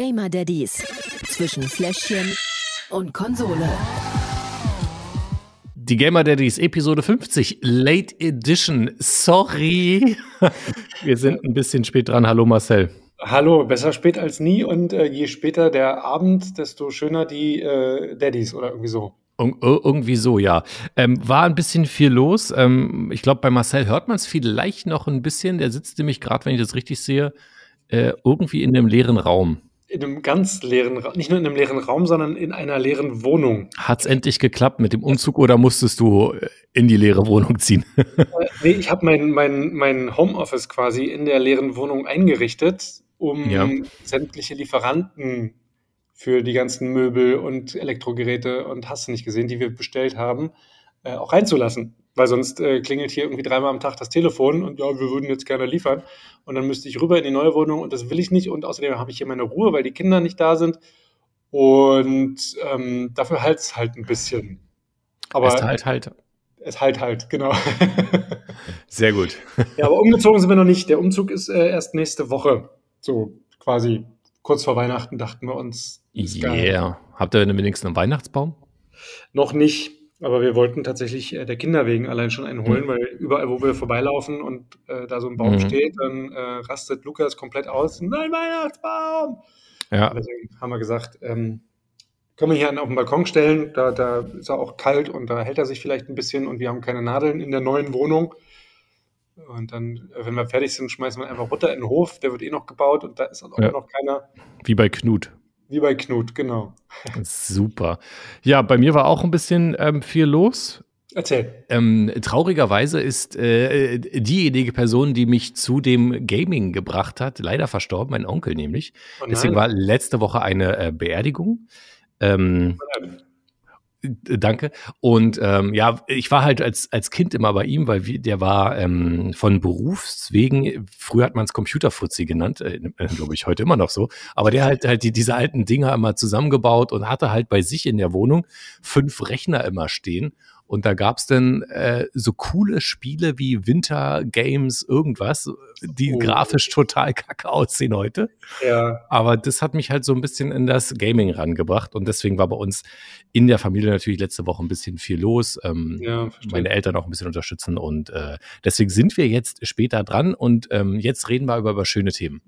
Gamer Daddies zwischen Fläschchen und Konsole. Die Gamer Daddies Episode 50, Late Edition. Sorry. Wir sind ein bisschen spät dran. Hallo Marcel. Hallo, besser spät als nie und äh, je später der Abend, desto schöner die äh, Daddies oder irgendwie so. Ir irgendwie so, ja. Ähm, war ein bisschen viel los. Ähm, ich glaube, bei Marcel hört man es vielleicht noch ein bisschen. Der sitzt nämlich gerade, wenn ich das richtig sehe, äh, irgendwie in einem leeren Raum. In einem ganz leeren Raum, nicht nur in einem leeren Raum, sondern in einer leeren Wohnung. Hat es endlich geklappt mit dem Umzug oder musstest du äh, in die leere Wohnung ziehen? äh, nee, ich habe mein, mein, mein Homeoffice quasi in der leeren Wohnung eingerichtet, um ja. sämtliche Lieferanten für die ganzen Möbel und Elektrogeräte und hast du nicht gesehen, die wir bestellt haben, äh, auch reinzulassen. Weil sonst äh, klingelt hier irgendwie dreimal am Tag das Telefon und ja, wir würden jetzt gerne liefern. Und dann müsste ich rüber in die neue Wohnung und das will ich nicht. Und außerdem habe ich hier meine Ruhe, weil die Kinder nicht da sind. Und ähm, dafür halt es halt ein bisschen. Aber es halt halt. Es halt halt, genau. Sehr gut. ja, aber umgezogen sind wir noch nicht. Der Umzug ist äh, erst nächste Woche. So quasi kurz vor Weihnachten dachten wir uns. Ja. Yeah. Habt ihr denn wenigstens einen Weihnachtsbaum? Noch nicht. Aber wir wollten tatsächlich äh, der Kinder wegen allein schon einen holen, mhm. weil überall, wo wir vorbeilaufen und äh, da so ein Baum mhm. steht, dann äh, rastet Lukas komplett aus. Nein, Weihnachtsbaum! Ja. Deswegen haben wir gesagt, ähm, können wir hier auf den Balkon stellen, da, da ist er auch kalt und da hält er sich vielleicht ein bisschen und wir haben keine Nadeln in der neuen Wohnung. Und dann, äh, wenn wir fertig sind, schmeißen wir einfach runter in den Hof, der wird eh noch gebaut und da ist auch ja. noch keiner. Wie bei Knut. Wie bei Knut, genau. Super. Ja, bei mir war auch ein bisschen ähm, viel los. Erzähl. Ähm, traurigerweise ist äh, diejenige Person, die mich zu dem Gaming gebracht hat, leider verstorben, mein Onkel nämlich. Oh Deswegen war letzte Woche eine äh, Beerdigung. Ähm, Danke. Und ähm, ja, ich war halt als, als Kind immer bei ihm, weil der war ähm, von Berufswegen, früher hat man es Computerfuzzi genannt, äh, äh glaube ich heute immer noch so, aber der halt halt die, diese alten Dinger immer zusammengebaut und hatte halt bei sich in der Wohnung fünf Rechner immer stehen und da gab's dann äh, so coole Spiele wie Winter Games, irgendwas, die oh. grafisch total kacke aussehen heute. Ja. Aber das hat mich halt so ein bisschen in das Gaming rangebracht. Und deswegen war bei uns in der Familie natürlich letzte Woche ein bisschen viel los. Ähm, ja, meine Eltern auch ein bisschen unterstützen. Und äh, deswegen sind wir jetzt später dran und ähm, jetzt reden wir über, über schöne Themen.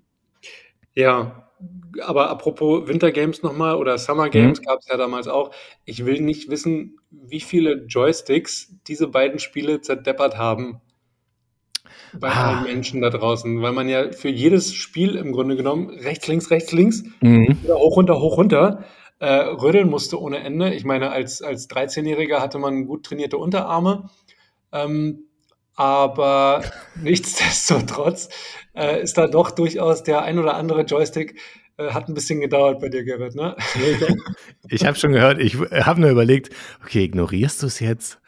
Ja, aber apropos Winter Games nochmal oder Summer Games mhm. gab es ja damals auch. Ich will nicht wissen, wie viele Joysticks diese beiden Spiele zerdeppert haben bei ah. allen Menschen da draußen, weil man ja für jedes Spiel im Grunde genommen rechts, links, rechts, links, mhm. hoch, runter, hoch, runter äh, rödeln musste ohne Ende. Ich meine, als, als 13-Jähriger hatte man gut trainierte Unterarme. Ähm, aber nichtsdestotrotz äh, ist da doch durchaus der ein oder andere Joystick äh, hat ein bisschen gedauert bei dir, Gerrit, ne? Ich habe schon gehört, ich habe nur überlegt, okay, ignorierst du es jetzt?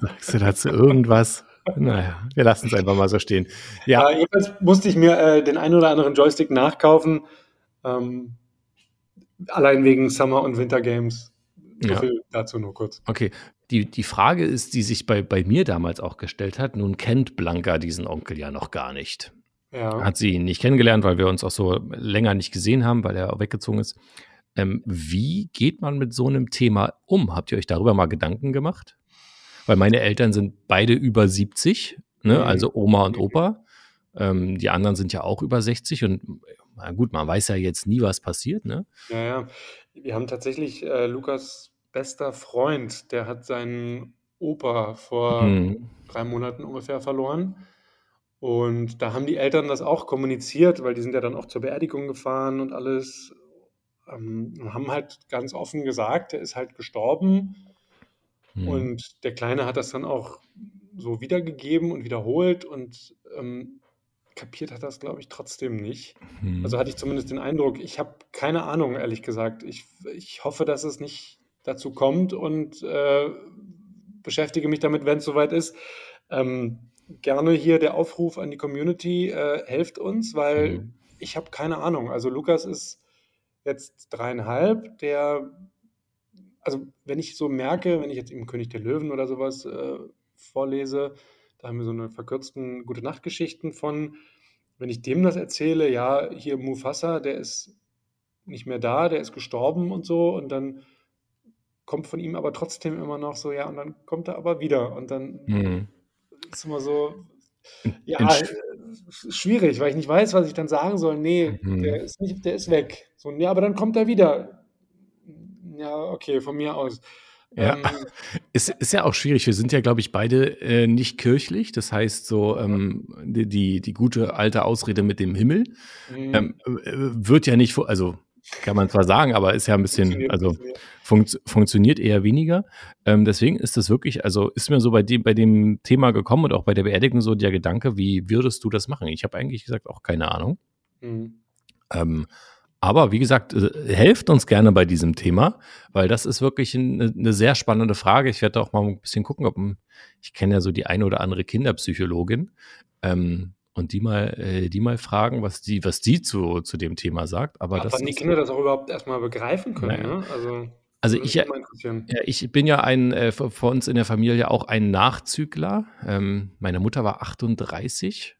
Sagst du dazu irgendwas? Naja, wir lassen es einfach mal so stehen. Ja. Äh, jedenfalls musste ich mir äh, den einen oder anderen Joystick nachkaufen. Ähm, allein wegen Summer- und Winter Games. So ja. dazu nur kurz. Okay. Die, die Frage ist, die sich bei, bei mir damals auch gestellt hat, nun kennt Blanca diesen Onkel ja noch gar nicht. Ja. Hat sie ihn nicht kennengelernt, weil wir uns auch so länger nicht gesehen haben, weil er weggezogen ist. Ähm, wie geht man mit so einem Thema um? Habt ihr euch darüber mal Gedanken gemacht? Weil meine Eltern sind beide über 70, ne? Mhm. also Oma und Opa. Ähm, die anderen sind ja auch über 60 und na gut, man weiß ja jetzt nie, was passiert. Ne? Ja, ja. Wir haben tatsächlich äh, Lukas bester Freund, der hat seinen Opa vor mhm. drei Monaten ungefähr verloren. Und da haben die Eltern das auch kommuniziert, weil die sind ja dann auch zur Beerdigung gefahren und alles. Ähm, haben halt ganz offen gesagt, er ist halt gestorben. Mhm. Und der Kleine hat das dann auch so wiedergegeben und wiederholt und ähm, kapiert hat das, glaube ich, trotzdem nicht. Mhm. Also hatte ich zumindest den Eindruck, ich habe keine Ahnung, ehrlich gesagt. Ich, ich hoffe, dass es nicht dazu kommt und äh, beschäftige mich damit, wenn es soweit ist. Ähm, gerne hier der Aufruf an die Community, äh, helft uns, weil mhm. ich habe keine Ahnung. Also Lukas ist jetzt dreieinhalb, der, also wenn ich so merke, wenn ich jetzt im König der Löwen oder sowas äh, vorlese, da haben wir so eine verkürzten gute Nachtgeschichten von, wenn ich dem das erzähle, ja, hier Mufasa, der ist nicht mehr da, der ist gestorben und so und dann kommt von ihm aber trotzdem immer noch so, ja, und dann kommt er aber wieder und dann mhm. Ist immer so, ja, äh, schwierig, weil ich nicht weiß, was ich dann sagen soll. Nee, mhm. der ist nicht, der ist weg. So, ja, aber dann kommt er wieder. Ja, okay, von mir aus. Ja, ähm, ist, ist ja auch schwierig. Wir sind ja, glaube ich, beide äh, nicht kirchlich. Das heißt, so ähm, die, die, die, gute alte Ausrede mit dem Himmel mhm. ähm, äh, wird ja nicht, also kann man zwar sagen, aber ist ja ein bisschen, also funkt, funktioniert eher weniger. Ähm, deswegen ist das wirklich, also ist mir so bei dem, bei dem Thema gekommen und auch bei der Beerdigung so der Gedanke, wie würdest du das machen? Ich habe eigentlich gesagt auch keine Ahnung. Mhm. Ähm, aber wie gesagt, äh, helft uns gerne bei diesem Thema, weil das ist wirklich eine, eine sehr spannende Frage. Ich werde auch mal ein bisschen gucken, ob ich kenne ja so die eine oder andere Kinderpsychologin. Ähm, und die mal, äh, die mal fragen, was die, was die zu, zu dem Thema sagt. Aber ja, das die Kinder das auch überhaupt erstmal begreifen können. Naja. Ne? Also, also ich, ja, ich bin ja ein, äh, vor uns in der Familie auch ein Nachzügler. Ähm, meine Mutter war 38,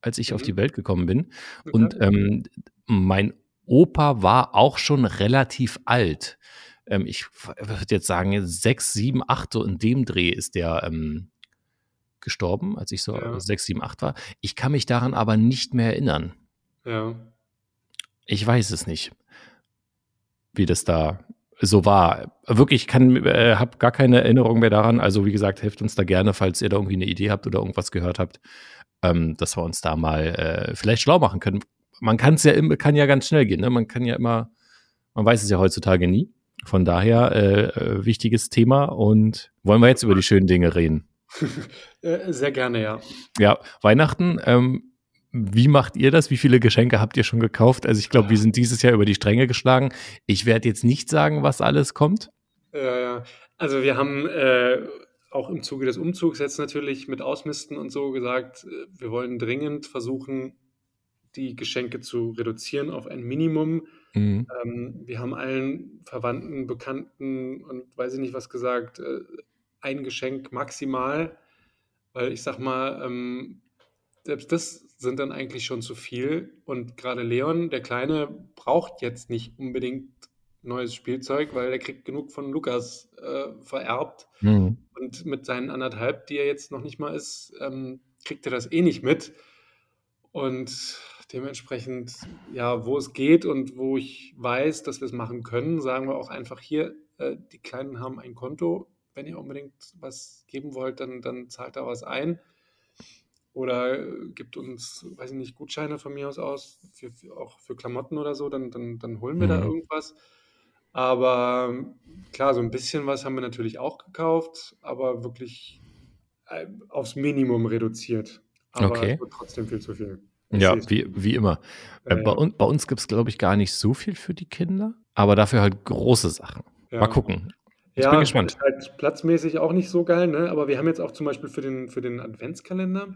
als ich mhm. auf die Welt gekommen bin. Okay. Und ähm, mein Opa war auch schon relativ alt. Ähm, ich würde jetzt sagen, sechs, sieben, acht, so in dem Dreh ist der ähm, gestorben, als ich so ja. 6, 7, 8 war. Ich kann mich daran aber nicht mehr erinnern. Ja. Ich weiß es nicht, wie das da so war. Wirklich, ich kann, äh, habe gar keine Erinnerung mehr daran. Also wie gesagt, helft uns da gerne, falls ihr da irgendwie eine Idee habt oder irgendwas gehört habt, ähm, dass wir uns da mal äh, vielleicht schlau machen können. Man kann es ja immer, kann ja ganz schnell gehen. Ne? Man kann ja immer, man weiß es ja heutzutage nie. Von daher äh, äh wichtiges Thema und wollen wir jetzt über die schönen Dinge reden. Äh, sehr gerne, ja. Ja, Weihnachten, ähm, wie macht ihr das? Wie viele Geschenke habt ihr schon gekauft? Also ich glaube, wir sind dieses Jahr über die Stränge geschlagen. Ich werde jetzt nicht sagen, was alles kommt. Ja, ja. Also wir haben äh, auch im Zuge des Umzugs jetzt natürlich mit Ausmisten und so gesagt, äh, wir wollen dringend versuchen, die Geschenke zu reduzieren auf ein Minimum. Mhm. Ähm, wir haben allen Verwandten, Bekannten und weiß ich nicht was gesagt, äh, ein Geschenk maximal, weil ich sag mal, ähm, selbst das sind dann eigentlich schon zu viel. Und gerade Leon, der Kleine, braucht jetzt nicht unbedingt neues Spielzeug, weil er kriegt genug von Lukas äh, vererbt. Mhm. Und mit seinen anderthalb, die er jetzt noch nicht mal ist, ähm, kriegt er das eh nicht mit. Und dementsprechend, ja, wo es geht und wo ich weiß, dass wir es machen können, sagen wir auch einfach hier, äh, die Kleinen haben ein Konto, wenn ihr unbedingt was geben wollt, dann, dann zahlt da was ein. Oder äh, gibt uns, weiß ich nicht, Gutscheine von mir aus aus, für, für auch für Klamotten oder so, dann, dann, dann holen wir mhm. da irgendwas. Aber klar, so ein bisschen was haben wir natürlich auch gekauft, aber wirklich äh, aufs Minimum reduziert. Aber okay. trotzdem viel zu viel. Ich ja, wie, wie immer. Äh, bei, un, bei, uns gibt es, glaube ich, gar nicht so viel für die Kinder, aber dafür halt große Sachen. Ja. Mal gucken. Ich ja, bin gespannt. Ist halt platzmäßig auch nicht so geil, ne? aber wir haben jetzt auch zum Beispiel für den, für den Adventskalender,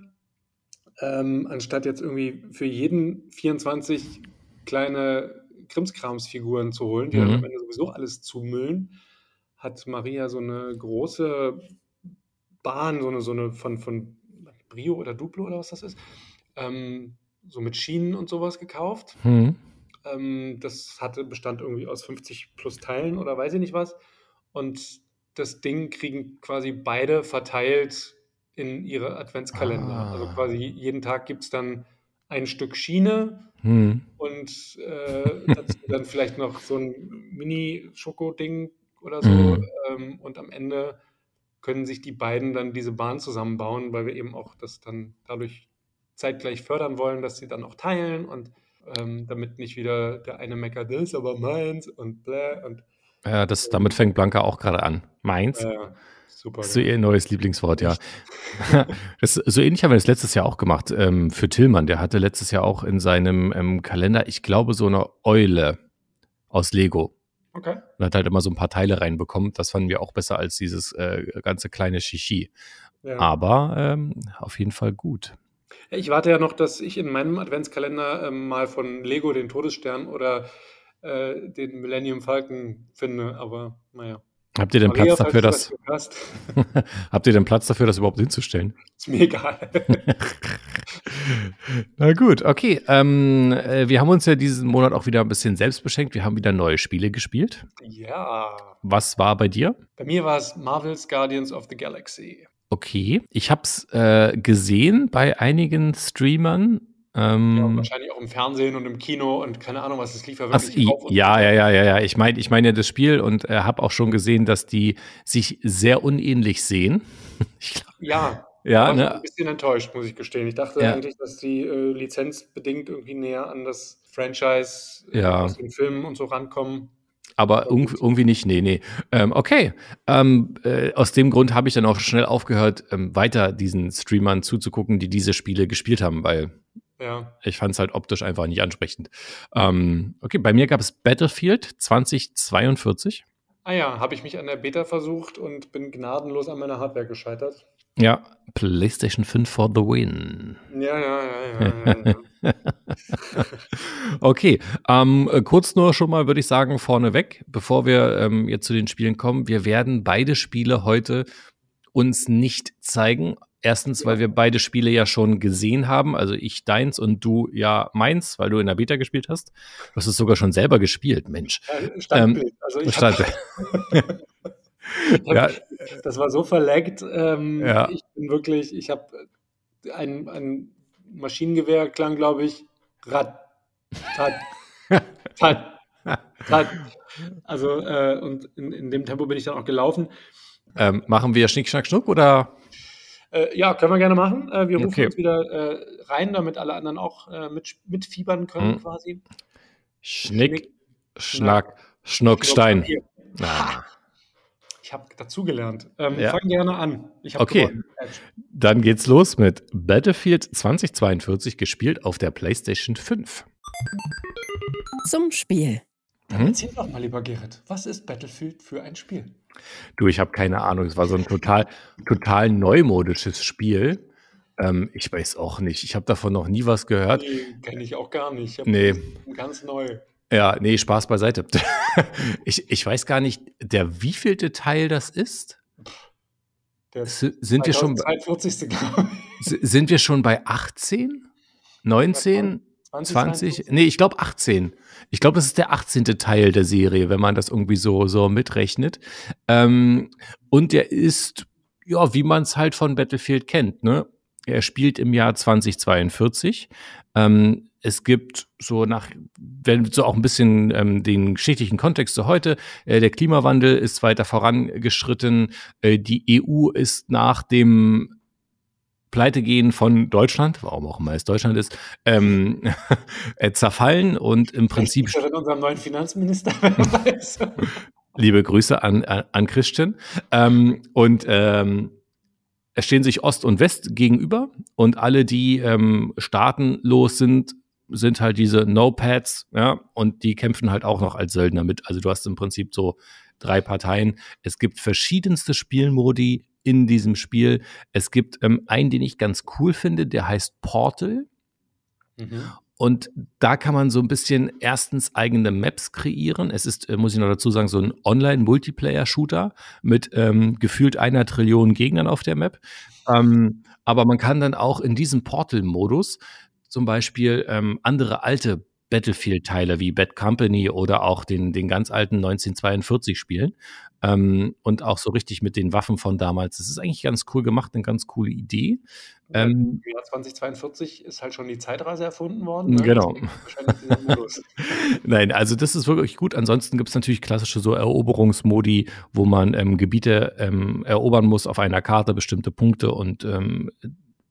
ähm, anstatt jetzt irgendwie für jeden 24 kleine Krimskramsfiguren zu holen, die mhm. dann am Ende sowieso alles zumüllen, hat Maria so eine große Bahn, so eine, so eine von, von Brio oder Duplo oder was das ist, ähm, so mit Schienen und sowas gekauft. Mhm. Ähm, das hatte Bestand irgendwie aus 50 plus Teilen oder weiß ich nicht was. Und das Ding kriegen quasi beide verteilt in ihre Adventskalender. Ah. Also quasi jeden Tag gibt es dann ein Stück Schiene hm. und äh, dann vielleicht noch so ein Mini-Schoko-Ding oder so. Hm. Ähm, und am Ende können sich die beiden dann diese Bahn zusammenbauen, weil wir eben auch das dann dadurch zeitgleich fördern wollen, dass sie dann auch teilen und ähm, damit nicht wieder der eine meckert, das ist aber meins und bläh und ja, das, damit fängt Blanca auch gerade an. Meins. Ja, super. Das ist so ihr neues Lieblingswort, ja. das, so ähnlich haben wir das letztes Jahr auch gemacht ähm, für Tillmann. Der hatte letztes Jahr auch in seinem ähm, Kalender, ich glaube, so eine Eule aus Lego. Okay. Und hat halt immer so ein paar Teile reinbekommen. Das fanden wir auch besser als dieses äh, ganze kleine Shishi. Ja. Aber ähm, auf jeden Fall gut. Ich warte ja noch, dass ich in meinem Adventskalender ähm, mal von Lego den Todesstern oder äh, den Millennium Falcon finde, aber naja. Habt ihr denn Maria, Platz dafür, das? habt ihr denn Platz dafür, das überhaupt hinzustellen? Ist mir egal. Na gut, okay. Ähm, äh, wir haben uns ja diesen Monat auch wieder ein bisschen selbst beschenkt. Wir haben wieder neue Spiele gespielt. Ja. Was war bei dir? Bei mir war es Marvel's Guardians of the Galaxy. Okay. Ich habe es äh, gesehen bei einigen Streamern. Ähm, ja, wahrscheinlich auch im Fernsehen und im Kino und keine Ahnung, was es lief ja wirklich Ach, Ja, ja, ja, ja, ja. Ich meine ich mein ja das Spiel und äh, habe auch schon gesehen, dass die sich sehr unähnlich sehen. glaub, ja, ja, ne? ein bisschen enttäuscht, muss ich gestehen. Ich dachte ja. eigentlich, dass die äh, lizenzbedingt irgendwie näher an das Franchise äh, ja. aus den Filmen und so rankommen. Aber irgendwie nicht, nee, nee. Ähm, okay, ähm, äh, aus dem Grund habe ich dann auch schnell aufgehört, ähm, weiter diesen Streamern zuzugucken, die diese Spiele gespielt haben, weil ja. ich fand es halt optisch einfach nicht ansprechend. Ähm, okay, bei mir gab es Battlefield 2042. Ah ja, habe ich mich an der Beta versucht und bin gnadenlos an meiner Hardware gescheitert. Ja, PlayStation 5 for the win. Ja, ja, ja, ja. ja, okay, ähm, kurz nur schon mal, würde ich sagen, vorneweg, bevor wir ähm, jetzt zu den Spielen kommen. Wir werden beide Spiele heute uns nicht zeigen. Erstens, weil wir beide Spiele ja schon gesehen haben. Also ich deins und du ja meins, weil du in der Beta gespielt hast. Du hast es sogar schon selber gespielt, Mensch. Standbild. Ähm, also ich Standbild. ja. Das war so verleckt. Ähm, ja. Ich bin wirklich, ich habe ein, ein Maschinengewehr, klang, glaube ich, Rad, Tat, Tat, Tat. Also, äh, und in, in dem Tempo bin ich dann auch gelaufen. Ähm, machen wir Schnick, Schnack, Schnuck oder? Äh, ja, können wir gerne machen. Äh, wir rufen okay. uns wieder äh, rein, damit alle anderen auch äh, mit, mitfiebern können, hm. quasi. Schnick, Schnack, Schnuck, Stein. Ah. Ich habe dazugelernt. Ähm, ja. Fang gerne an. okay, gewonnen. dann geht's los mit Battlefield 2042, gespielt auf der PlayStation 5. Zum Spiel. Dann erzähl doch mal, lieber Gerrit, was ist Battlefield für ein Spiel? Du, ich habe keine Ahnung. Es war so ein total, total neumodisches Spiel. Ähm, ich weiß auch nicht. Ich habe davon noch nie was gehört. Nee, kenne ich auch gar nicht. nee. Ganz neu. Ja, nee, Spaß beiseite. ich, ich weiß gar nicht, der wievielte Teil das ist. Der sind wir schon bei, sind wir schon bei 18? 19? 20? 20? Nee, ich glaube 18. Ich glaube, das ist der 18. Teil der Serie, wenn man das irgendwie so, so mitrechnet. Ähm, und der ist, ja, wie man es halt von Battlefield kennt, ne? Er spielt im Jahr 2042. Ähm, es gibt so nach, wenn so auch ein bisschen ähm, den geschichtlichen Kontext zu heute, äh, der Klimawandel ist weiter vorangeschritten, äh, die EU ist nach dem Pleitegehen von Deutschland, warum auch immer es Deutschland ist, ähm, äh, zerfallen und im Prinzip. Ist unserem neuen Finanzminister, Liebe Grüße an, an, an Christian. Ähm, und ähm, es stehen sich Ost und West gegenüber und alle, die ähm, staatenlos sind, sind halt diese No-Pads, ja, und die kämpfen halt auch noch als Söldner mit. Also du hast im Prinzip so drei Parteien. Es gibt verschiedenste Spielmodi in diesem Spiel. Es gibt ähm, einen, den ich ganz cool finde, der heißt Portal. Mhm. Und da kann man so ein bisschen erstens eigene Maps kreieren. Es ist, äh, muss ich noch dazu sagen, so ein Online-Multiplayer-Shooter mit ähm, gefühlt einer Trillion Gegnern auf der Map. Ähm, aber man kann dann auch in diesem Portal-Modus zum Beispiel ähm, andere alte Battlefield-Teile wie Bad Company oder auch den, den ganz alten 1942 spielen. Ähm, und auch so richtig mit den Waffen von damals. Das ist eigentlich ganz cool gemacht, eine ganz coole Idee. Ähm, Im Jahr 2042 ist halt schon die Zeitreise erfunden worden. Ne? Genau. Nein, also das ist wirklich gut. Ansonsten gibt es natürlich klassische so Eroberungsmodi, wo man ähm, Gebiete ähm, erobern muss auf einer Karte, bestimmte Punkte und ähm,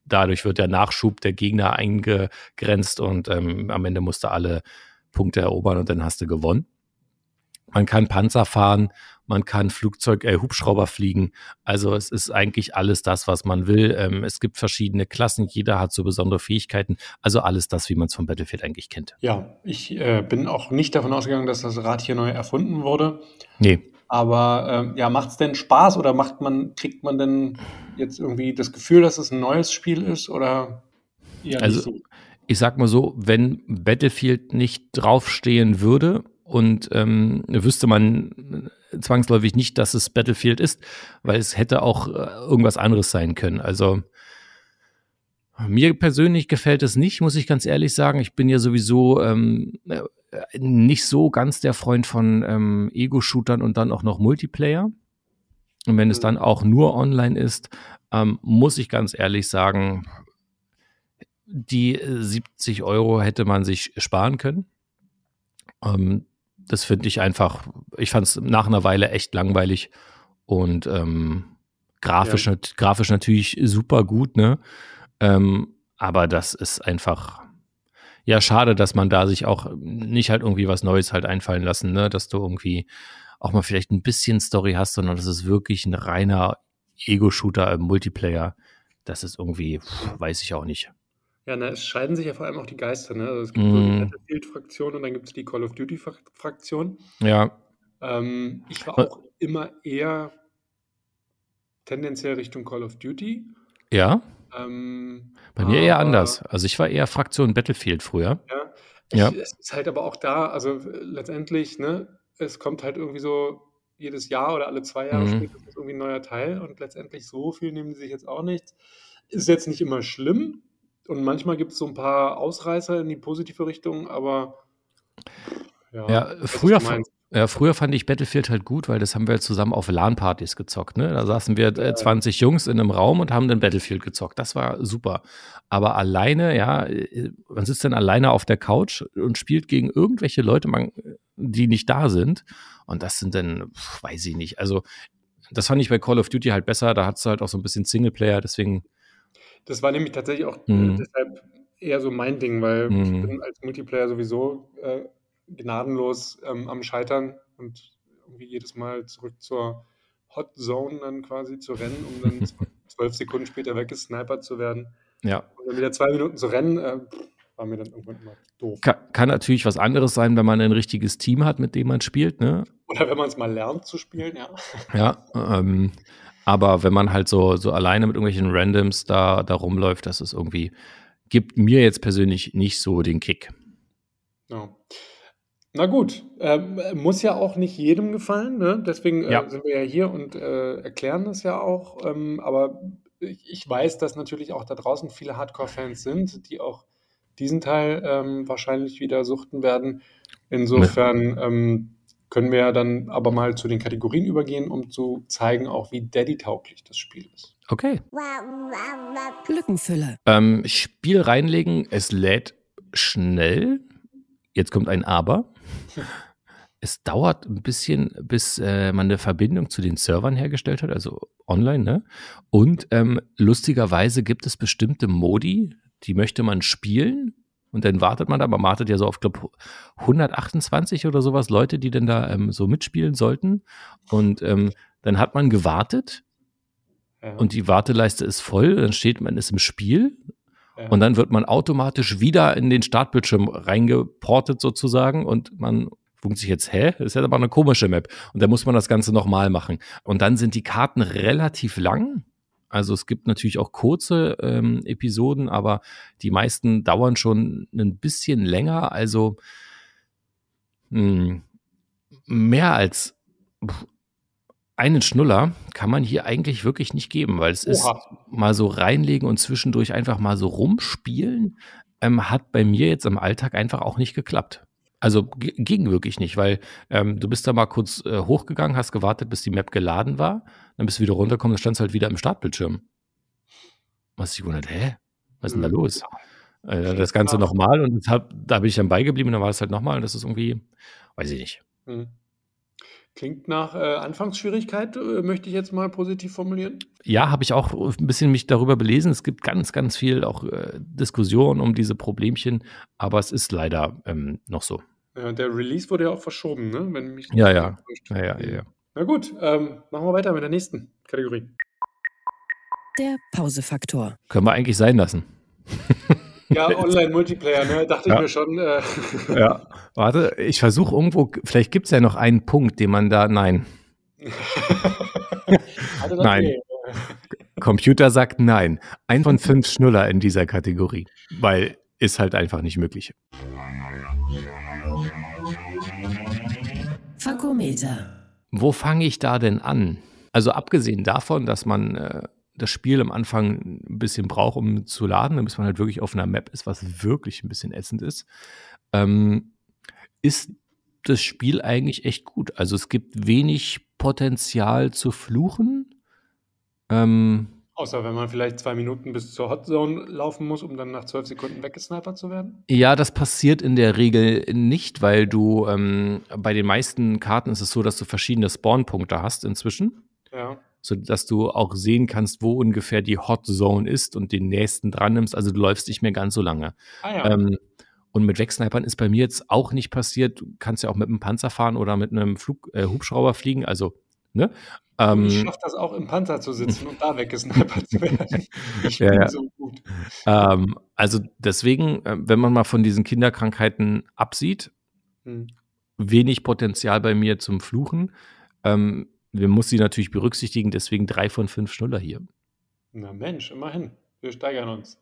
dadurch wird der Nachschub der Gegner eingegrenzt und ähm, am Ende musst du alle Punkte erobern und dann hast du gewonnen. Man kann Panzer fahren, man kann Flugzeug, äh, Hubschrauber fliegen. Also es ist eigentlich alles das, was man will. Ähm, es gibt verschiedene Klassen, jeder hat so besondere Fähigkeiten. Also alles das, wie man es vom Battlefield eigentlich kennt. Ja, ich äh, bin auch nicht davon ausgegangen, dass das Rad hier neu erfunden wurde. Nee. Aber ähm, ja, macht es denn Spaß oder macht man, kriegt man denn jetzt irgendwie das Gefühl, dass es ein neues Spiel ist oder eher also, so? Ich sag mal so, wenn Battlefield nicht draufstehen würde und ähm, wüsste man, zwangsläufig nicht, dass es Battlefield ist, weil es hätte auch äh, irgendwas anderes sein können. Also mir persönlich gefällt es nicht, muss ich ganz ehrlich sagen. Ich bin ja sowieso ähm, äh, nicht so ganz der Freund von ähm, Ego-Shootern und dann auch noch Multiplayer. Und wenn es dann auch nur online ist, ähm, muss ich ganz ehrlich sagen, die 70 Euro hätte man sich sparen können. Ähm, das finde ich einfach, ich fand es nach einer Weile echt langweilig und ähm, grafisch, ja. grafisch natürlich super gut, ne? Ähm, aber das ist einfach, ja, schade, dass man da sich auch nicht halt irgendwie was Neues halt einfallen lassen, ne? Dass du irgendwie auch mal vielleicht ein bisschen Story hast, sondern das ist wirklich ein reiner Ego-Shooter im Multiplayer. Das ist irgendwie, weiß ich auch nicht. Ja, na, es scheiden sich ja vor allem auch die Geister. Ne? Also es gibt so die mm. Battlefield-Fraktion und dann gibt es die Call of Duty-Fraktion. Ja. Ähm, ich war auch immer eher tendenziell Richtung Call of Duty. Ja. Ähm, Bei mir eher anders. Also ich war eher Fraktion Battlefield früher. Ja. Ich, ja. Es ist halt aber auch da, also letztendlich, ne, es kommt halt irgendwie so jedes Jahr oder alle zwei Jahre mhm. spätestens irgendwie ein neuer Teil und letztendlich so viel nehmen sie sich jetzt auch nicht. Ist jetzt nicht immer schlimm und manchmal gibt es so ein paar Ausreißer in die positive Richtung, aber ja, ja früher, ja, früher fand ich Battlefield halt gut, weil das haben wir zusammen auf LAN-Partys gezockt. Ne? Da saßen wir äh, 20 Jungs in einem Raum und haben dann Battlefield gezockt. Das war super. Aber alleine, ja, äh, man sitzt dann alleine auf der Couch und spielt gegen irgendwelche Leute, die nicht da sind. Und das sind dann, weiß ich nicht. Also, das fand ich bei Call of Duty halt besser. Da hat es halt auch so ein bisschen Singleplayer, deswegen. Das war nämlich tatsächlich auch mhm. deshalb eher so mein Ding, weil mhm. ich bin als Multiplayer sowieso äh, gnadenlos ähm, am Scheitern und irgendwie jedes Mal zurück zur Hot Zone dann quasi zu rennen, um dann zwölf Sekunden später weggesnipert zu werden. Ja. Und dann wieder zwei Minuten zu rennen, äh, war mir dann irgendwann immer doof. Kann, kann, natürlich was anderes sein, wenn man ein richtiges Team hat, mit dem man spielt, ne? Oder wenn man es mal lernt zu spielen, ja. Ja, ähm, aber wenn man halt so, so alleine mit irgendwelchen Randoms da, da rumläuft, das ist irgendwie, gibt mir jetzt persönlich nicht so den Kick. Ja. Na gut, ähm, muss ja auch nicht jedem gefallen, ne? Deswegen äh, Ja. sind wir ja hier und äh, erklären das ja auch. Ähm, aber ich, ich weiß, dass natürlich auch da draußen viele Hardcore-Fans sind, die auch diesen Teil ähm, wahrscheinlich wieder suchten werden. Insofern ähm, können wir ja dann aber mal zu den Kategorien übergehen, um zu zeigen, auch wie Daddy-tauglich das Spiel ist. Okay. Lückenfüller. Ähm, Spiel reinlegen, es lädt schnell. Jetzt kommt ein Aber. Es dauert ein bisschen, bis äh, man eine Verbindung zu den Servern hergestellt hat, also online, ne? Und ähm, lustigerweise gibt es bestimmte Modi, die möchte man spielen und dann wartet man da, man wartet ja so auf, glaube 128 oder sowas Leute, die denn da ähm, so mitspielen sollten. Und ähm, dann hat man gewartet ja. und die Warteleiste ist voll, dann steht man ist im Spiel und dann wird man automatisch wieder in den Startbildschirm reingeportet sozusagen und man funkt sich jetzt, hä? Das ist ja aber eine komische Map. Und dann muss man das Ganze nochmal machen. Und dann sind die Karten relativ lang. Also es gibt natürlich auch kurze ähm, Episoden, aber die meisten dauern schon ein bisschen länger. Also mh, hm, mehr als einen Schnuller kann man hier eigentlich wirklich nicht geben, weil es Oha. ist mal so reinlegen und zwischendurch einfach mal so rumspielen, ähm, hat bei mir jetzt im Alltag einfach auch nicht geklappt. Also ging wirklich nicht, weil ähm, du bist da mal kurz äh, hochgegangen, hast gewartet, bis die Map geladen war, dann bist du wieder runtergekommen, dann standst halt wieder im Startbildschirm. Was ich gewundert, hä? Was ist denn da mhm. los? Äh, das Ganze nochmal und hab, da bin ich dann beigeblieben und dann war es halt nochmal und das ist irgendwie, weiß ich nicht. Mhm. Klingt nach äh, Anfangsschwierigkeit, äh, möchte ich jetzt mal positiv formulieren. Ja, habe ich auch ein bisschen mich darüber belesen. Es gibt ganz, ganz viel auch äh, Diskussionen um diese Problemchen, aber es ist leider ähm, noch so. Ja, der Release wurde ja auch verschoben, ne? Wenn mich ja, ja. ja, ja, ja. Na gut, ähm, machen wir weiter mit der nächsten Kategorie. Der Pausefaktor. Können wir eigentlich sein lassen. Ja, Online-Multiplayer, ne? dachte ja. ich mir schon. Äh. Ja, warte, ich versuche irgendwo, vielleicht gibt es ja noch einen Punkt, den man da, nein. nein. Computer sagt nein. Ein von fünf Schnuller in dieser Kategorie, weil ist halt einfach nicht möglich. Fakometer. Wo fange ich da denn an? Also abgesehen davon, dass man äh, das Spiel am Anfang ein bisschen braucht, um zu laden, bis man halt wirklich auf einer Map ist, was wirklich ein bisschen ätzend ist, ähm, ist das Spiel eigentlich echt gut. Also es gibt wenig Potenzial zu fluchen. Ähm, Außer wenn man vielleicht zwei Minuten bis zur Hotzone laufen muss, um dann nach zwölf Sekunden weggesnipert zu werden? Ja, das passiert in der Regel nicht, weil du ähm, bei den meisten Karten ist es so, dass du verschiedene Spawnpunkte hast inzwischen. Ja. Sodass du auch sehen kannst, wo ungefähr die Hotzone ist und den nächsten dran nimmst. Also du läufst nicht mehr ganz so lange. Ah, ja. ähm, und mit Wegsnipern ist bei mir jetzt auch nicht passiert. Du kannst ja auch mit einem Panzer fahren oder mit einem Flug, äh, Hubschrauber fliegen. Also, ne? Ähm, ich schaffe das auch im Panzer zu sitzen und da weggesnipert zu werden. Ich ja, bin ja. so gut. Ähm, also deswegen, äh, wenn man mal von diesen Kinderkrankheiten absieht, hm. wenig Potenzial bei mir zum Fluchen. Ähm, wir muss sie natürlich berücksichtigen, deswegen drei von fünf Schnuller hier. Na Mensch, immerhin. Wir steigern uns.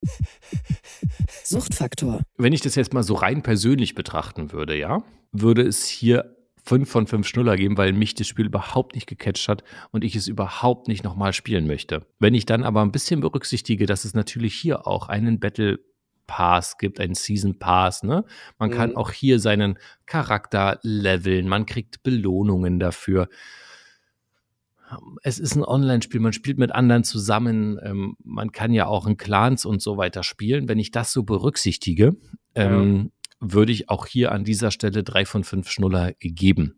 Suchtfaktor. Wenn ich das jetzt mal so rein persönlich betrachten würde, ja, würde es hier fünf von fünf Schnuller geben, weil mich das Spiel überhaupt nicht gecatcht hat und ich es überhaupt nicht nochmal spielen möchte. Wenn ich dann aber ein bisschen berücksichtige, dass es natürlich hier auch einen Battle Pass gibt, einen Season Pass, ne? Man mhm. kann auch hier seinen Charakter leveln, man kriegt Belohnungen dafür es ist ein Online-Spiel, man spielt mit anderen zusammen, ähm, man kann ja auch in Clans und so weiter spielen. Wenn ich das so berücksichtige, ähm, ja. würde ich auch hier an dieser Stelle drei von fünf Schnuller geben.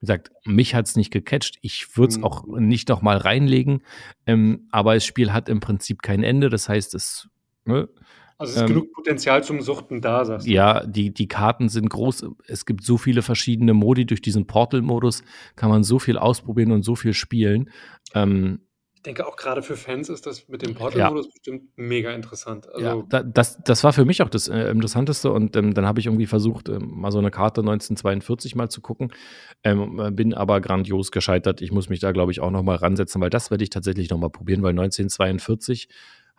Wie gesagt, mich hat es nicht gecatcht. Ich würde es mhm. auch nicht noch mal reinlegen. Ähm, aber das Spiel hat im Prinzip kein Ende. Das heißt, es ne, also es ist ähm, genug Potenzial zum Suchten da, sagst du? Ja, die, die Karten sind groß. Es gibt so viele verschiedene Modi. Durch diesen Portal-Modus kann man so viel ausprobieren und so viel spielen. Ähm, ich denke auch gerade für Fans ist das mit dem Portal-Modus ja. bestimmt mega interessant. Also ja, da, das, das war für mich auch das äh, Interessanteste und ähm, dann habe ich irgendwie versucht, ähm, mal so eine Karte 1942 mal zu gucken, ähm, bin aber grandios gescheitert. Ich muss mich da, glaube ich, auch noch mal ransetzen, weil das werde ich tatsächlich noch mal probieren, weil 1942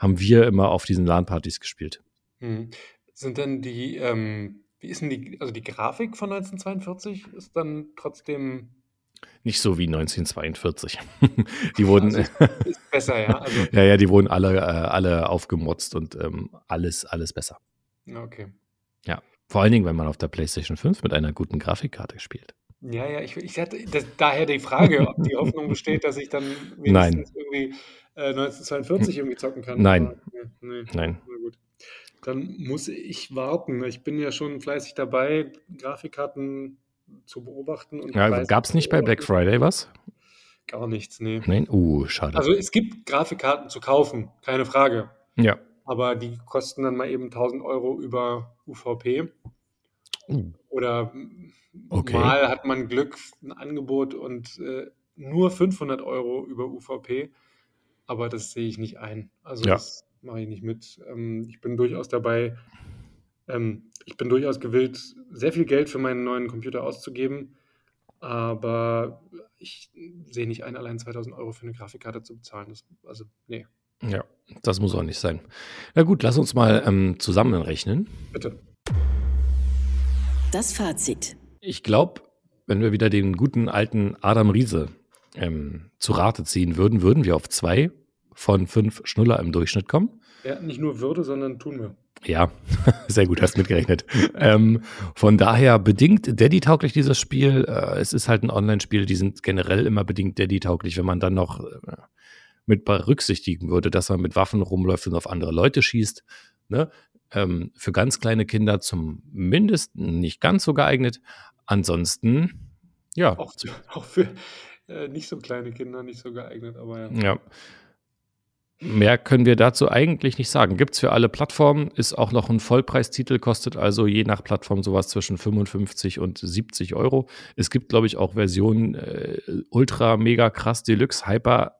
haben wir immer auf diesen LAN-Partys gespielt. Hm. Sind denn die, ähm, wie ist denn die, also die Grafik von 1942 ist dann trotzdem nicht so wie 1942. die wurden. Also ist besser, ja. Also ja, ja, die wurden alle, äh, alle aufgemotzt und ähm, alles, alles besser. Okay. Ja. Vor allen Dingen, wenn man auf der PlayStation 5 mit einer guten Grafikkarte spielt. Ja, ja, ich, ich hatte das, daher die Frage, ob die Hoffnung besteht, dass ich dann wenigstens Nein. irgendwie 1942 äh, irgendwie zocken kann. Nein. Aber, nee, Nein. Na gut. Dann muss ich warten. Ich bin ja schon fleißig dabei, Grafikkarten zu beobachten. ja, Gab es nicht bei Black Friday was? Gar nichts, nee. Nein? Uh, schade. Also es gibt Grafikkarten zu kaufen, keine Frage. Ja. Aber die kosten dann mal eben 1000 Euro über UVP. Uh. Oder okay. mal hat man Glück, ein Angebot und äh, nur 500 Euro über UVP aber das sehe ich nicht ein. Also ja. das mache ich nicht mit. Ähm, ich bin durchaus dabei, ähm, ich bin durchaus gewillt, sehr viel Geld für meinen neuen Computer auszugeben, aber ich sehe nicht ein, allein 2000 Euro für eine Grafikkarte zu bezahlen. Das, also, nee. Ja, das muss auch nicht sein. Na gut, lass uns mal ähm, zusammenrechnen. Bitte. Das Fazit. Ich glaube, wenn wir wieder den guten alten Adam Riese ähm, zu Rate ziehen würden, würden wir auf zwei von fünf Schnuller im Durchschnitt kommen. Ja, nicht nur würde, sondern tun wir. Ja, sehr gut, hast mitgerechnet. ähm, von daher bedingt Daddy-tauglich dieses Spiel. Äh, es ist halt ein Online-Spiel, die sind generell immer bedingt Daddy-tauglich, wenn man dann noch äh, mit berücksichtigen würde, dass man mit Waffen rumläuft und auf andere Leute schießt. Ne? Ähm, für ganz kleine Kinder zumindest nicht ganz so geeignet. Ansonsten, ja. Auch, auch für, äh, nicht so kleine Kinder nicht so geeignet, aber ja. Ja. Mehr können wir dazu eigentlich nicht sagen. Gibt es für alle Plattformen, ist auch noch ein Vollpreistitel, kostet also je nach Plattform sowas zwischen 55 und 70 Euro. Es gibt, glaube ich, auch Versionen äh, ultra, mega krass, Deluxe, Hyper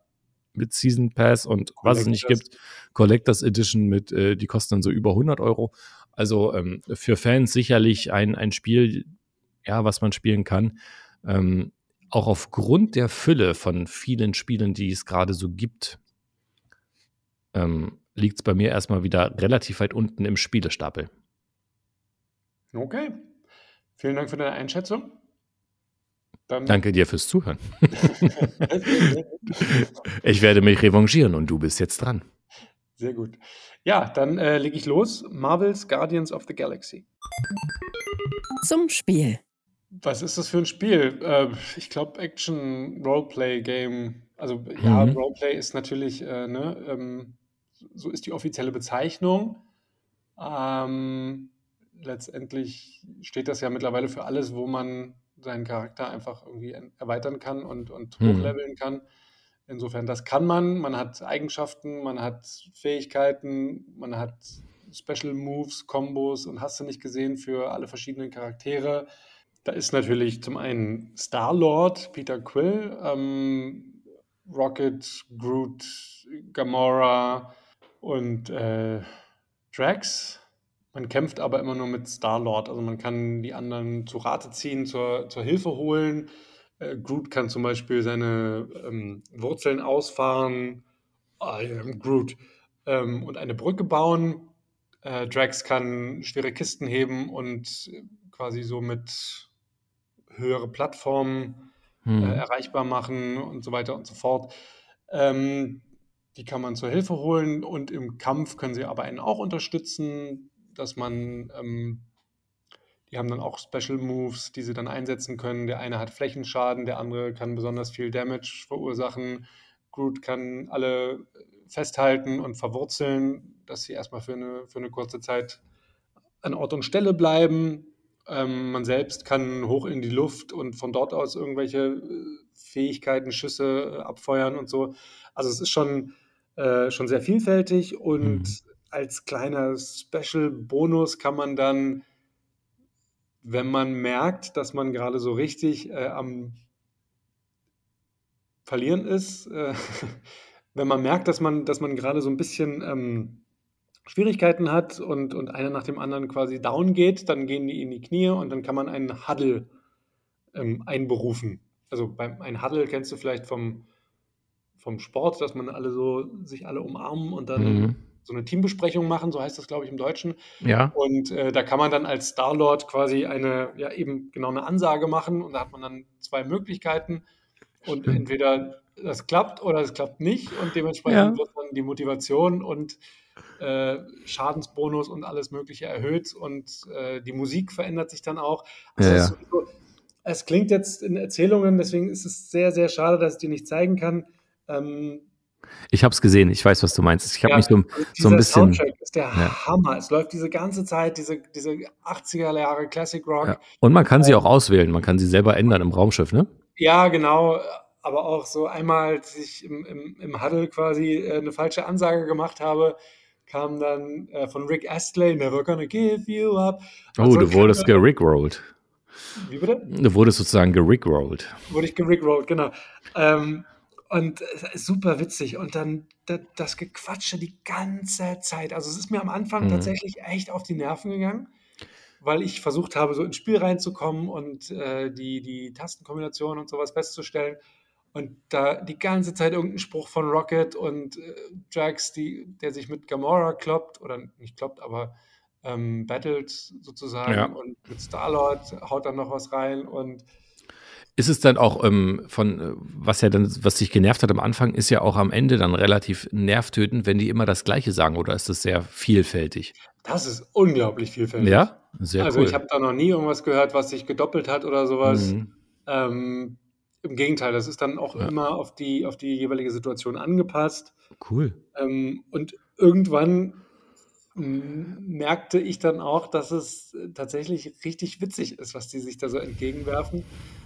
mit Season Pass und was es nicht gibt. Collectors Edition mit, äh, die kosten dann so über 100 Euro. Also ähm, für Fans sicherlich ein, ein Spiel, ja, was man spielen kann. Ähm, auch aufgrund der Fülle von vielen Spielen, die es gerade so gibt, ähm, liegt es bei mir erstmal wieder relativ weit unten im Spielestapel. Okay. Vielen Dank für deine Einschätzung. Dann Danke dir fürs Zuhören. ich werde mich revanchieren und du bist jetzt dran. Sehr gut. Ja, dann äh, lege ich los. Marvel's Guardians of the Galaxy. Zum Spiel. Was ist das für ein Spiel? Äh, ich glaube, Action-Roleplay-Game. Also, mhm. ja, Roleplay ist natürlich, äh, ne, ähm, so ist die offizielle Bezeichnung. Ähm, letztendlich steht das ja mittlerweile für alles, wo man seinen Charakter einfach irgendwie erweitern kann und, und mhm. hochleveln kann. Insofern, das kann man. Man hat Eigenschaften, man hat Fähigkeiten, man hat Special Moves, Kombos und hast du nicht gesehen für alle verschiedenen Charaktere. Da ist natürlich zum einen Star-Lord, Peter Quill, ähm, Rocket, Groot, Gamora und äh, Drax. Man kämpft aber immer nur mit Star-Lord. Also man kann die anderen zu Rate ziehen, zur, zur Hilfe holen. Äh, Groot kann zum Beispiel seine ähm, Wurzeln ausfahren. I am Groot. Ähm, und eine Brücke bauen. Äh, Drax kann schwere Kisten heben und quasi so mit höhere Plattformen hm. äh, erreichbar machen und so weiter und so fort. Ähm, die kann man zur Hilfe holen und im Kampf können sie aber einen auch unterstützen dass man, ähm, die haben dann auch Special Moves, die sie dann einsetzen können. Der eine hat Flächenschaden, der andere kann besonders viel Damage verursachen. Groot kann alle festhalten und verwurzeln, dass sie erstmal für eine, für eine kurze Zeit an Ort und Stelle bleiben. Ähm, man selbst kann hoch in die Luft und von dort aus irgendwelche äh, Fähigkeiten, Schüsse äh, abfeuern und so. Also es ist schon, äh, schon sehr vielfältig und mhm als kleiner Special-Bonus kann man dann, wenn man merkt, dass man gerade so richtig äh, am Verlieren ist, äh, wenn man merkt, dass man, dass man gerade so ein bisschen ähm, Schwierigkeiten hat und, und einer nach dem anderen quasi down geht, dann gehen die in die Knie und dann kann man einen Huddle ähm, einberufen. Also beim ein Huddle kennst du vielleicht vom, vom Sport, dass man alle so sich alle umarmen und dann mhm so eine Teambesprechung machen, so heißt das, glaube ich, im Deutschen. Ja. Und äh, da kann man dann als Star-Lord quasi eine, ja, eben genau eine Ansage machen und da hat man dann zwei Möglichkeiten. Und entweder das klappt oder es klappt nicht und dementsprechend ja. wird dann die Motivation und äh, Schadensbonus und alles Mögliche erhöht und äh, die Musik verändert sich dann auch. Also ja, ja. Es klingt jetzt in Erzählungen, deswegen ist es sehr, sehr schade, dass ich dir nicht zeigen kann. Ähm, ich habe es gesehen, ich weiß, was du meinst. Ich habe ja, mich so, so ein bisschen. Soundtrack ist der ja. Hammer. Es läuft diese ganze Zeit, diese, diese 80er Jahre Classic Rock. Ja. Und man kann sie auch auswählen, man kann sie selber ändern im Raumschiff, ne? Ja, genau. Aber auch so einmal, als ich im, im, im Huddle quasi äh, eine falsche Ansage gemacht habe, kam dann äh, von Rick Astley, Never Gonna Give You Up. Also oh, du wurdest gerickrollt. Wie bitte? Du wurdest sozusagen gerickrollt. Wurde ich gerickrollt, genau. Ähm, und super witzig. Und dann das Gequatsche die ganze Zeit. Also es ist mir am Anfang mhm. tatsächlich echt auf die Nerven gegangen, weil ich versucht habe, so ins Spiel reinzukommen und äh, die, die Tastenkombinationen und sowas festzustellen. Und da die ganze Zeit irgendein Spruch von Rocket und äh, Jax, die, der sich mit Gamora kloppt, oder nicht kloppt, aber ähm, battelt sozusagen. Ja. Und mit Star-Lord haut dann noch was rein und ist es dann auch ähm, von, äh, was ja dann, was dich genervt hat am Anfang, ist ja auch am Ende dann relativ nervtötend, wenn die immer das Gleiche sagen, oder ist das sehr vielfältig? Das ist unglaublich vielfältig. Ja, sehr Also cool. ich habe da noch nie irgendwas gehört, was sich gedoppelt hat oder sowas. Mhm. Ähm, Im Gegenteil, das ist dann auch ja. immer auf die, auf die jeweilige Situation angepasst. Cool. Ähm, und irgendwann merkte ich dann auch, dass es tatsächlich richtig witzig ist, was die sich da so entgegenwerfen.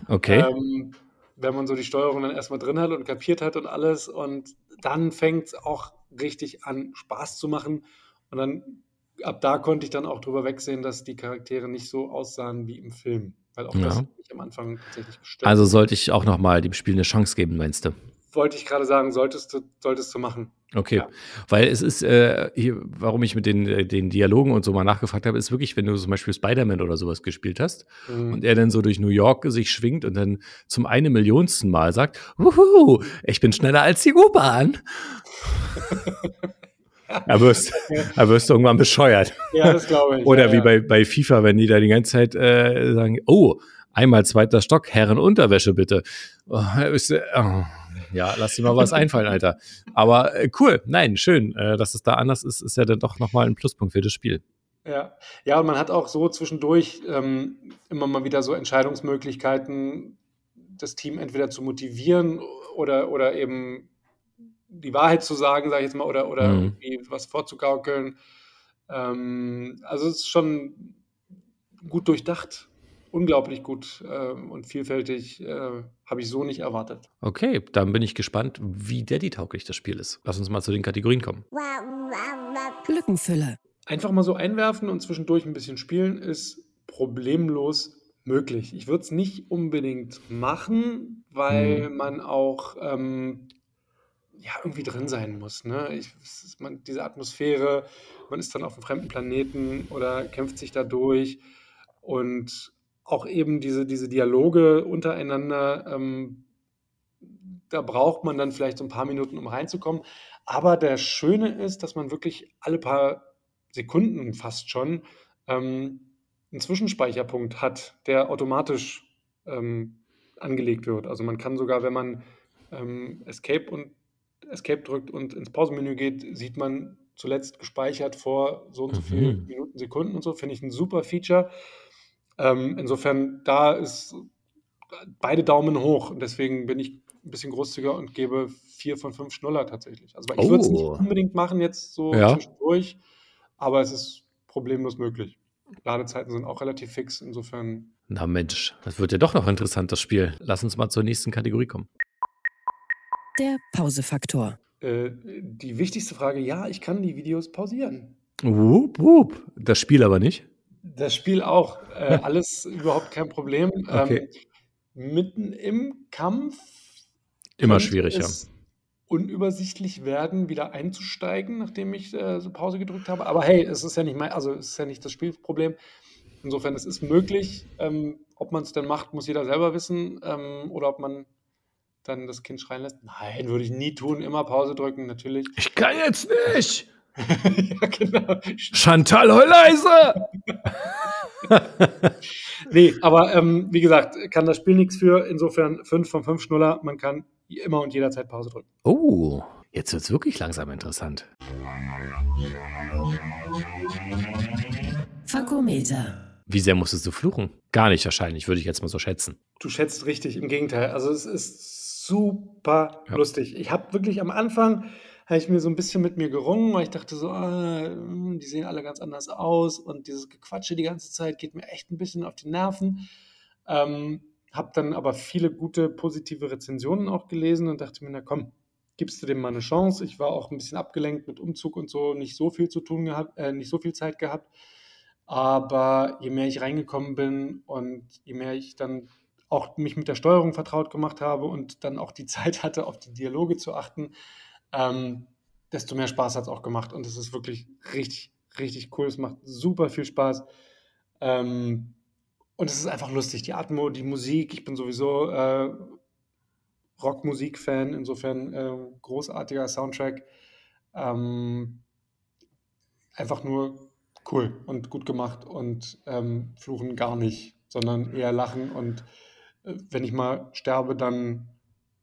Okay. Ähm, wenn man so die Steuerung dann erstmal drin hat und kapiert hat und alles. Und dann fängt es auch richtig an, Spaß zu machen. Und dann, ab da konnte ich dann auch drüber wegsehen, dass die Charaktere nicht so aussahen wie im Film. Weil auch ja. das mich am Anfang tatsächlich gestört Also sollte ich auch nochmal dem Spiel eine Chance geben, meinst du? Wollte ich gerade sagen, solltest du, solltest du machen. Okay, ja. weil es ist, äh, hier, warum ich mit den, äh, den Dialogen und so mal nachgefragt habe, ist wirklich, wenn du zum Beispiel Spider-Man oder sowas gespielt hast mhm. und er dann so durch New York sich schwingt und dann zum eine Millionsten Mal sagt, Wuhu, ich bin schneller als die U-Bahn. Er wirst, er wirst irgendwann bescheuert. Ja, das glaube ich. Oder ja, wie ja. Bei, bei FIFA, wenn die da die ganze Zeit äh, sagen, oh, Einmal zweiter Stock, Herrenunterwäsche bitte. Oh, ist, oh, ja, lass dir mal was einfallen, Alter. Aber äh, cool, nein, schön, äh, dass es da anders ist, ist ja dann doch nochmal ein Pluspunkt für das Spiel. Ja, ja, und man hat auch so zwischendurch ähm, immer mal wieder so Entscheidungsmöglichkeiten, das Team entweder zu motivieren oder, oder eben die Wahrheit zu sagen, sage ich jetzt mal, oder, oder mhm. irgendwie was vorzugaukeln. Ähm, also es ist schon gut durchdacht, unglaublich gut äh, und vielfältig, äh, habe ich so nicht erwartet. Okay, dann bin ich gespannt, wie Daddy-tauglich das Spiel ist. Lass uns mal zu den Kategorien kommen. Glückenfülle. Einfach mal so einwerfen und zwischendurch ein bisschen spielen ist problemlos möglich. Ich würde es nicht unbedingt machen, weil hm. man auch ähm, ja, irgendwie drin sein muss. Ne? Ich, man, diese Atmosphäre, man ist dann auf einem fremden Planeten oder kämpft sich da durch und auch eben diese, diese Dialoge untereinander, ähm, da braucht man dann vielleicht so ein paar Minuten, um reinzukommen. Aber der Schöne ist, dass man wirklich alle paar Sekunden fast schon ähm, einen Zwischenspeicherpunkt hat, der automatisch ähm, angelegt wird. Also man kann sogar, wenn man ähm, Escape und Escape drückt und ins Pausenmenü geht, sieht man zuletzt gespeichert vor so und so vielen mhm. Minuten, Sekunden und so. Finde ich ein super Feature. Ähm, insofern, da ist beide Daumen hoch. Und deswegen bin ich ein bisschen großzügiger und gebe vier von fünf Schnuller tatsächlich. Also ich oh. würde es nicht unbedingt machen jetzt so ja. zwischendurch, aber es ist problemlos möglich. Ladezeiten sind auch relativ fix, insofern. Na Mensch, das wird ja doch noch interessant, das Spiel. Lass uns mal zur nächsten Kategorie kommen. Der Pausefaktor. Äh, die wichtigste Frage, ja, ich kann die Videos pausieren. Wupp, wupp. Das Spiel aber nicht. Das Spiel auch. Äh, alles überhaupt kein Problem. Okay. Ähm, mitten im Kampf. Immer schwieriger. Unübersichtlich werden, wieder einzusteigen, nachdem ich äh, so Pause gedrückt habe. Aber hey, es ist ja nicht mein, also es ist ja nicht das Spielproblem. Insofern, es ist möglich. Ähm, ob man es denn macht, muss jeder selber wissen. Ähm, oder ob man dann das Kind schreien lässt. Nein, würde ich nie tun. Immer Pause drücken, natürlich. Ich kann jetzt nicht. ja, genau. Chantal, heul leise! nee, aber ähm, wie gesagt, kann das Spiel nichts für. Insofern 5 von 5 Schnuller. Man kann immer und jederzeit Pause drücken. Oh, jetzt wird es wirklich langsam interessant. Fakometer. Wie sehr musstest du fluchen? Gar nicht wahrscheinlich, würde ich jetzt mal so schätzen. Du schätzt richtig, im Gegenteil. Also es ist super ja. lustig. Ich habe wirklich am Anfang habe ich mir so ein bisschen mit mir gerungen, weil ich dachte so, ah, hm, die sehen alle ganz anders aus und dieses Gequatsche die ganze Zeit geht mir echt ein bisschen auf die Nerven. Ähm, habe dann aber viele gute positive Rezensionen auch gelesen und dachte mir, na komm, gibst du dem mal eine Chance. Ich war auch ein bisschen abgelenkt mit Umzug und so, nicht so viel zu tun gehabt, äh, nicht so viel Zeit gehabt. Aber je mehr ich reingekommen bin und je mehr ich dann auch mich mit der Steuerung vertraut gemacht habe und dann auch die Zeit hatte, auf die Dialoge zu achten, ähm, desto mehr Spaß hat es auch gemacht. Und es ist wirklich richtig, richtig cool. Es macht super viel Spaß. Ähm, und es ist einfach lustig. Die Atmo, die Musik. Ich bin sowieso äh, Rockmusik-Fan. Insofern äh, großartiger Soundtrack. Ähm, einfach nur cool und gut gemacht und ähm, fluchen gar nicht, sondern eher lachen. Und wenn ich mal sterbe, dann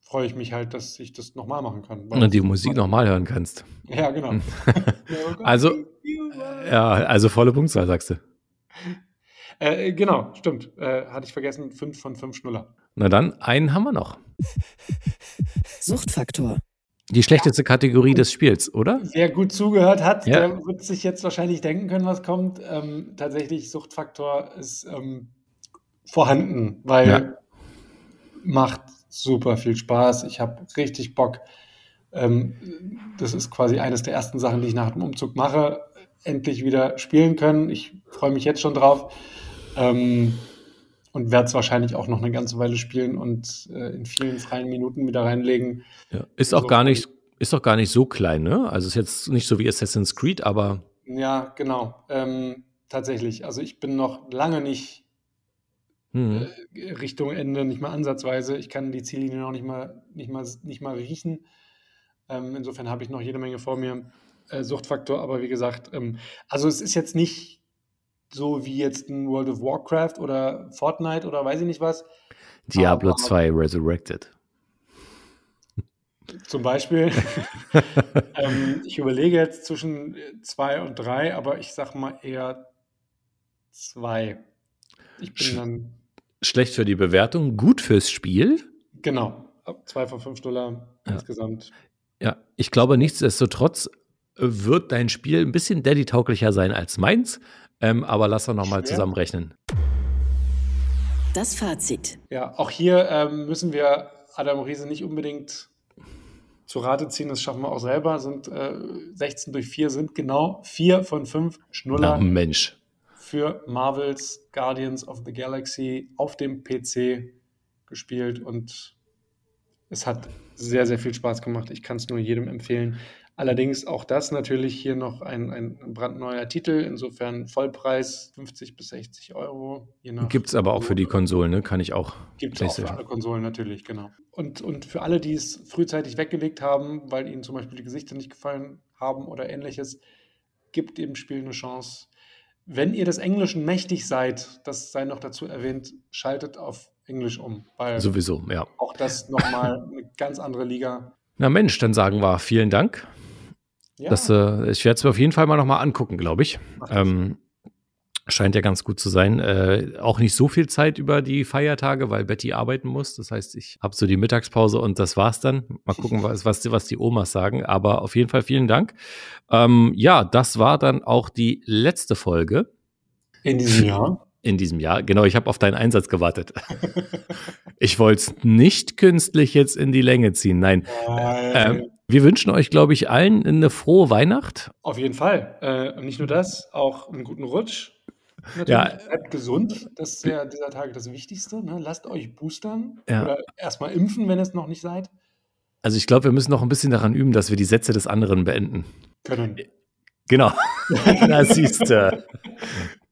freue ich mich halt, dass ich das nochmal machen kann. Und die Musik nochmal hören kannst. Ja, genau. also, ja, also volle Punktzahl, sagst du. Äh, genau, stimmt. Äh, hatte ich vergessen, fünf von fünf Schnuller. Na dann, einen haben wir noch. Suchtfaktor. Die schlechteste ja. Kategorie des Spiels, oder? Wer gut zugehört hat, ja. der wird sich jetzt wahrscheinlich denken können, was kommt. Ähm, tatsächlich, Suchtfaktor ist ähm, vorhanden, weil ja. Macht super viel Spaß. Ich habe richtig Bock. Ähm, das ist quasi eines der ersten Sachen, die ich nach dem Umzug mache. Endlich wieder spielen können. Ich freue mich jetzt schon drauf. Ähm, und werde es wahrscheinlich auch noch eine ganze Weile spielen und äh, in vielen freien Minuten wieder reinlegen. Ja, ist auch also, gar nicht, ist auch gar nicht so klein, ne? Also ist jetzt nicht so wie Assassin's Creed, aber. Ja, genau. Ähm, tatsächlich. Also ich bin noch lange nicht mhm. äh, Richtung Ende, nicht mal ansatzweise. Ich kann die Ziellinie noch nicht mal, nicht mal, nicht mal riechen. Ähm, insofern habe ich noch jede Menge vor mir. Äh, Suchtfaktor, aber wie gesagt, ähm, also es ist jetzt nicht so wie jetzt ein World of Warcraft oder Fortnite oder weiß ich nicht was. Diablo Aber, 2 Resurrected. Zum Beispiel. ähm, ich überlege jetzt zwischen 2 und 3, aber ich sag mal eher 2. Ich bin dann. Schlecht für die Bewertung, gut fürs Spiel. Genau. 2 von 5 Dollar ja. insgesamt. Ja, ich glaube, nichtsdestotrotz wird dein Spiel ein bisschen Daddy-tauglicher sein als meins. Ähm, aber lass doch nochmal zusammenrechnen. Das Fazit. Ja, auch hier ähm, müssen wir Adam Riese nicht unbedingt zu Rate ziehen. Das schaffen wir auch selber. Sind äh, 16 durch 4 sind genau 4 von 5 Schnuller. Ach, Mensch. Für Marvels Guardians of the Galaxy auf dem PC gespielt und es hat sehr, sehr viel Spaß gemacht. Ich kann es nur jedem empfehlen. Allerdings auch das natürlich hier noch ein, ein brandneuer Titel, insofern Vollpreis 50 bis 60 Euro. Gibt es aber auch für die Konsolen, ne? Kann ich auch. Gibt es auch für alle Konsolen natürlich, genau. Und, und für alle, die es frühzeitig weggelegt haben, weil ihnen zum Beispiel die Gesichter nicht gefallen haben oder ähnliches, gibt dem Spiel eine Chance. Wenn ihr des Englischen mächtig seid, das sei noch dazu erwähnt, schaltet auf Englisch um. Weil Sowieso, ja. Auch das nochmal eine ganz andere Liga. Na Mensch, dann sagen wir vielen Dank. Ja. Das, äh, ich werde es mir auf jeden Fall mal nochmal angucken, glaube ich. Ähm, scheint ja ganz gut zu sein. Äh, auch nicht so viel Zeit über die Feiertage, weil Betty arbeiten muss. Das heißt, ich habe so die Mittagspause und das war's dann. Mal gucken, was, was, was die Omas sagen. Aber auf jeden Fall vielen Dank. Ähm, ja, das war dann auch die letzte Folge. In diesem Jahr? In diesem Jahr. Genau, ich habe auf deinen Einsatz gewartet. ich wollte es nicht künstlich jetzt in die Länge ziehen. Nein. Ähm, wir wünschen euch, glaube ich, allen eine frohe Weihnacht. Auf jeden Fall. Äh, nicht nur das, auch einen guten Rutsch. Natürlich. Ja. Bleibt gesund. Das ist ja dieser Tage das Wichtigste. Ne? Lasst euch boostern ja. oder erstmal impfen, wenn ihr es noch nicht seid. Also ich glaube, wir müssen noch ein bisschen daran üben, dass wir die Sätze des anderen beenden. Können. Genau. Na, siehst du.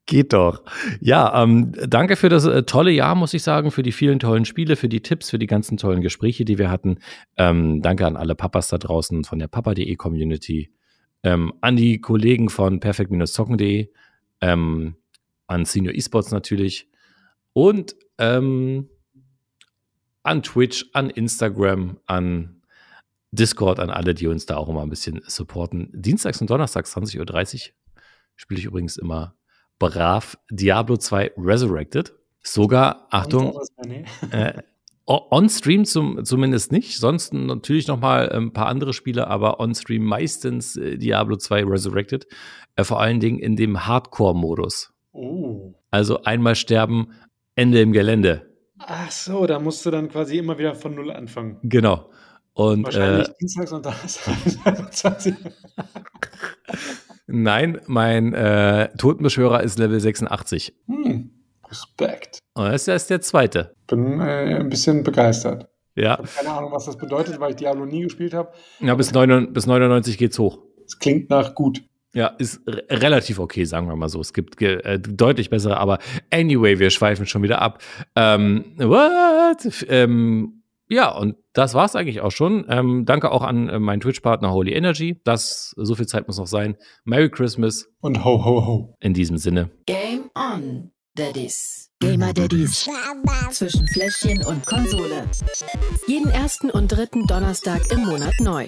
Geht doch. Ja, ähm, danke für das äh, tolle Jahr, muss ich sagen, für die vielen tollen Spiele, für die Tipps, für die ganzen tollen Gespräche, die wir hatten. Ähm, danke an alle Papas da draußen von der papa.de Community, ähm, an die Kollegen von perfect-zocken.de, ähm, an Senior Esports natürlich und ähm, an Twitch, an Instagram, an Discord, an alle, die uns da auch immer ein bisschen supporten. Dienstags und Donnerstags 20.30 Uhr spiele ich übrigens immer brav Diablo 2 Resurrected. Sogar, Achtung, äh, on-stream zum, zumindest nicht. Sonst natürlich noch mal ein paar andere Spiele, aber on-stream meistens äh, Diablo 2 Resurrected. Äh, vor allen Dingen in dem Hardcore-Modus. Oh. Also einmal sterben, Ende im Gelände. Ach so, da musst du dann quasi immer wieder von Null anfangen. Genau. Und, Wahrscheinlich äh, Dienstags und Donnerstags. Nein, mein äh, Totenbeschwörer ist Level 86. Hm, Respekt. Und das ist der zweite. Bin äh, ein bisschen begeistert. Ja. Ich habe keine Ahnung, was das bedeutet, weil ich Diablo nie gespielt habe. Ja, bis, 9, bis 99 geht's hoch. Es klingt nach gut. Ja, ist relativ okay, sagen wir mal so. Es gibt äh, deutlich bessere, aber anyway, wir schweifen schon wieder ab. Ähm, what? Ähm, ja, und das war's eigentlich auch schon. Ähm, danke auch an äh, meinen Twitch-Partner Holy Energy. Das, so viel Zeit muss noch sein. Merry Christmas. Und ho, ho, ho. In diesem Sinne. Game on, Daddies. Gamer Daddies. Zwischen Fläschchen und Konsole. Jeden ersten und dritten Donnerstag im Monat neu.